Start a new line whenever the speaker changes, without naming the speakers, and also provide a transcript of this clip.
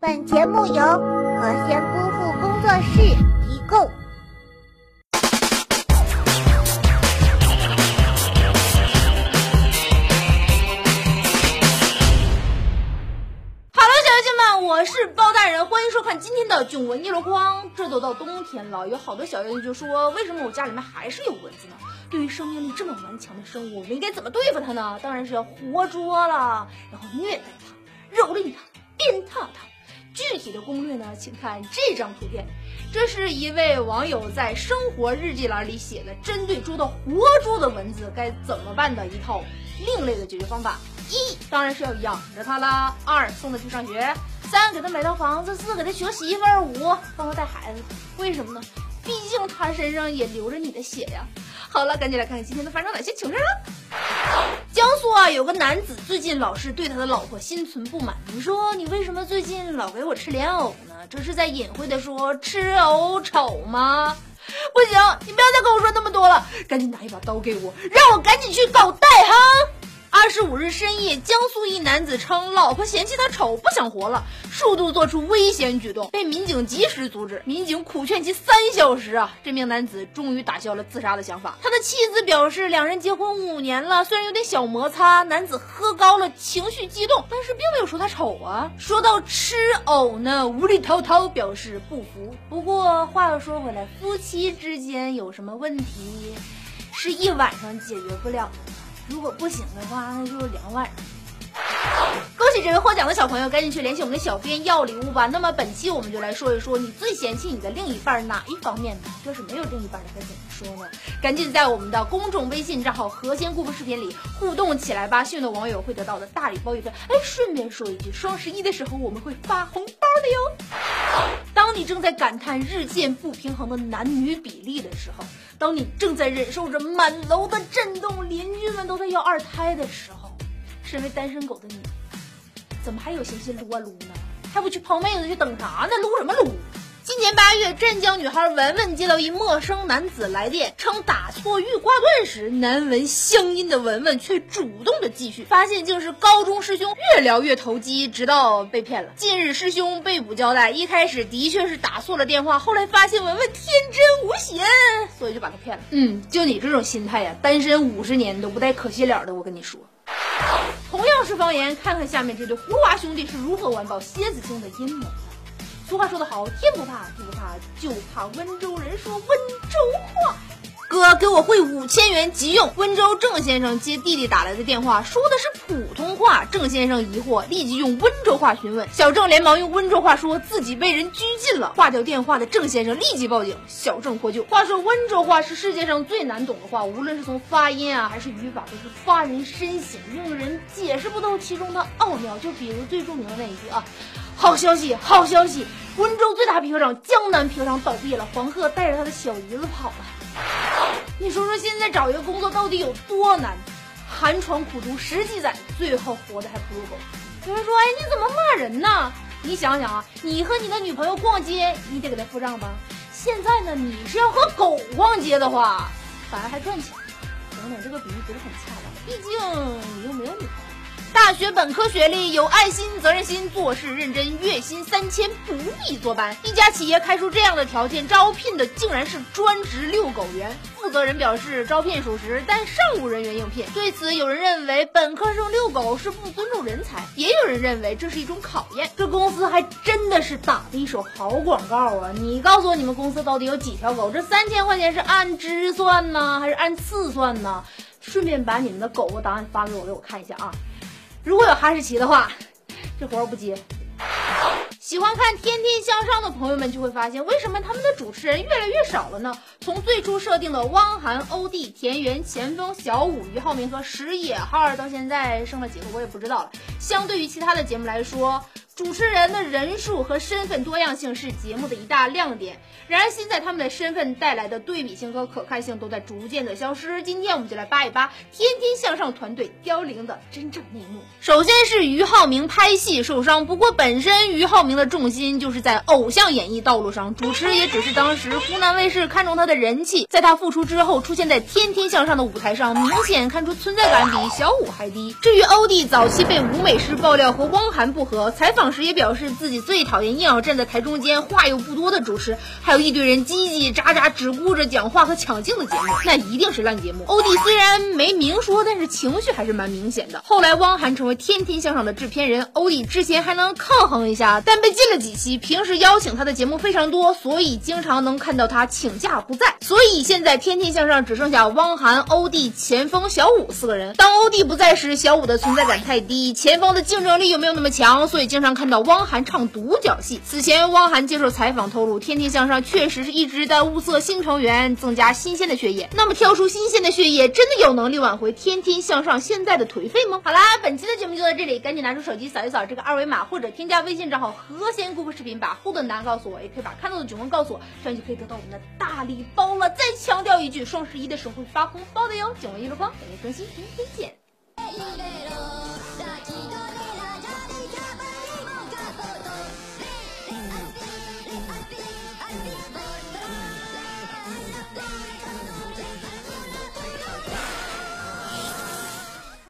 本节目由和仙姑父工作室提供。
我是包大人，欢迎收看今天的囧闻一箩筐。这都到冬天了，有好多小友就说，为什么我家里面还是有蚊子呢？对于生命力这么顽强的生物，我们应该怎么对付它呢？当然是要活捉了，然后虐待它，蹂躏它，鞭挞它。具体的攻略呢，请看这张图片。这是一位网友在生活日记栏里写的，针对捉到活猪的蚊子该怎么办的一套另类的解决方法。一，当然是要养着它啦；二，送它去上学。三给他买套房子，四给他娶媳妇儿，五帮他带孩子。为什么呢？毕竟他身上也流着你的血呀。好了，赶紧来看看今天都发生哪些糗事了。江苏啊，有个男子最近老是对他的老婆心存不满。你说你为什么最近老给我吃莲藕呢？这是在隐晦的说吃藕丑吗？不行，你不要再跟我说那么多了，赶紧拿一把刀给我，让我赶紧去搞代。十五日深夜，江苏一男子称老婆嫌弃他丑，不想活了，数度做出危险举动，被民警及时阻止。民警苦劝其三小时啊，这名男子终于打消了自杀的想法。他的妻子表示，两人结婚五年了，虽然有点小摩擦，男子喝高了，情绪激动，但是并没有说他丑啊。说到吃藕呢，无力滔滔表示不服。不过话又说回来，夫妻之间有什么问题，是一晚上解决不了的。如果不行的话，那就两万。这位获奖的小朋友，赶紧去联系我们的小编要礼物吧。那么本期我们就来说一说，你最嫌弃你的另一半哪一方面呢？要是没有另一半的该怎么说呢？赶紧在我们的公众微信账号“何仙姑父视频”里互动起来吧，幸运的网友会得到的大礼包一份。哎，顺便说一句，双十一的时候我们会发红包的哟。当你正在感叹日渐不平衡的男女比例的时候。当你正在忍受着满楼的震动，邻居们都在要二胎的时候，身为单身狗的你，怎么还有闲心撸啊撸呢？还不去泡妹子去等啥呢？撸什么撸？今年八月，镇江女孩文文接到一陌生男子来电，称打错玉挂断时，难闻乡音的文文却主动的继续，发现竟是高中师兄，越聊越投机，直到被骗了。近日师兄被捕交代，一开始的确是打错了电话，后来发现文文天真无邪，所以就把他骗了。嗯，就你这种心态呀，单身五十年都不带可惜了的。我跟你说，同样是方言，看看下面这对葫芦娃兄弟是如何完爆蝎子精的阴谋。俗话说得好，天不怕地不怕，就怕温州人说温州话。哥，给我汇五千元急用。温州郑先生接弟弟打来的电话，说的是普通话。郑先生疑惑，立即用温州话询问。小郑连忙用温州话说自己被人拘禁了。挂掉电话的郑先生立即报警，小郑获救。话说温州话是世界上最难懂的话，无论是从发音啊还是语法，都是发人深省，令人解释不透其中的奥妙。就比如最著名的那一句啊。好消息，好消息！温州最大皮革厂江南皮革厂倒闭了，黄鹤带着他的小姨子跑了。你说说，现在找一个工作到底有多难？寒窗苦读十几载，最后活的还不如狗。有人说，哎，你怎么骂人呢？你想想啊，你和你的女朋友逛街，你得给她付账吧？现在呢，你是要和狗逛街的话，反而还赚钱。等等，这个比喻不是很恰当，毕竟。大学本科学历，有爱心、责任心，做事认真，月薪三千，不必坐班。一家企业开出这样的条件，招聘的竟然是专职遛狗员。负责人表示，招聘属实，但尚无人员应聘。对此，有人认为本科生遛狗是不尊重人才，也有人认为这是一种考验。这公司还真的是打了一手好广告啊！你告诉我，你们公司到底有几条狗？这三千块钱是按只算呢，还是按次算呢？顺便把你们的狗狗档案发给我，给我看一下啊！如果有哈士奇的话，这活儿不接。喜欢看《天天向上》的朋友们就会发现，为什么他们的主持人越来越少了呢？从最初设定的汪涵、欧弟、田园、钱枫、小五、俞灏明和石野浩二，到现在剩了几个我也不知道了。相对于其他的节目来说。主持人的人数和身份多样性是节目的一大亮点。然而，现在他们的身份带来的对比性和可看性都在逐渐的消失。今天我们就来扒一扒《天天向上》团队凋零的真正内幕。首先是俞灏明拍戏受伤，不过本身俞灏明的重心就是在偶像演艺道路上，主持也只是当时湖南卫视看中他的人气。在他复出之后，出现在《天天向上》的舞台上，明显看出存在感比小五还低。至于欧弟早期被舞美师爆料和汪涵不和，采访。同时也表示自己最讨厌硬要站在台中间、话又不多的主持，还有一堆人叽叽喳喳只顾着讲话和抢镜的节目，那一定是烂节目。欧弟虽然没明说，但是情绪还是蛮明显的。后来汪涵成为《天天向上》的制片人，欧弟之前还能抗衡一下，但被禁了几期。平时邀请他的节目非常多，所以经常能看到他请假不在。所以现在《天天向上》只剩下汪涵、欧弟、前锋小五四个人。当欧弟不在时，小五的存在感太低，前锋的竞争力又没有那么强，所以经常看到汪涵唱独角戏。此前，汪涵接受采访透露，《天天向上》确实是一直在物色新成员，增加新鲜的血液。那么，挑出新鲜的血液，真的有能力挽回《天天向上》现在的颓废吗？好啦，本期的节目就到这里，赶紧拿出手机扫一扫这个二维码，或者添加微信账号“和弦姑父视频”，把互动答案告诉我，也可以把看到的囧文告诉我，这样就可以得到我们的大礼包了。再强调一句，双十一的时候会发红包的哟！囧文一箩筐，每天更新，明天见。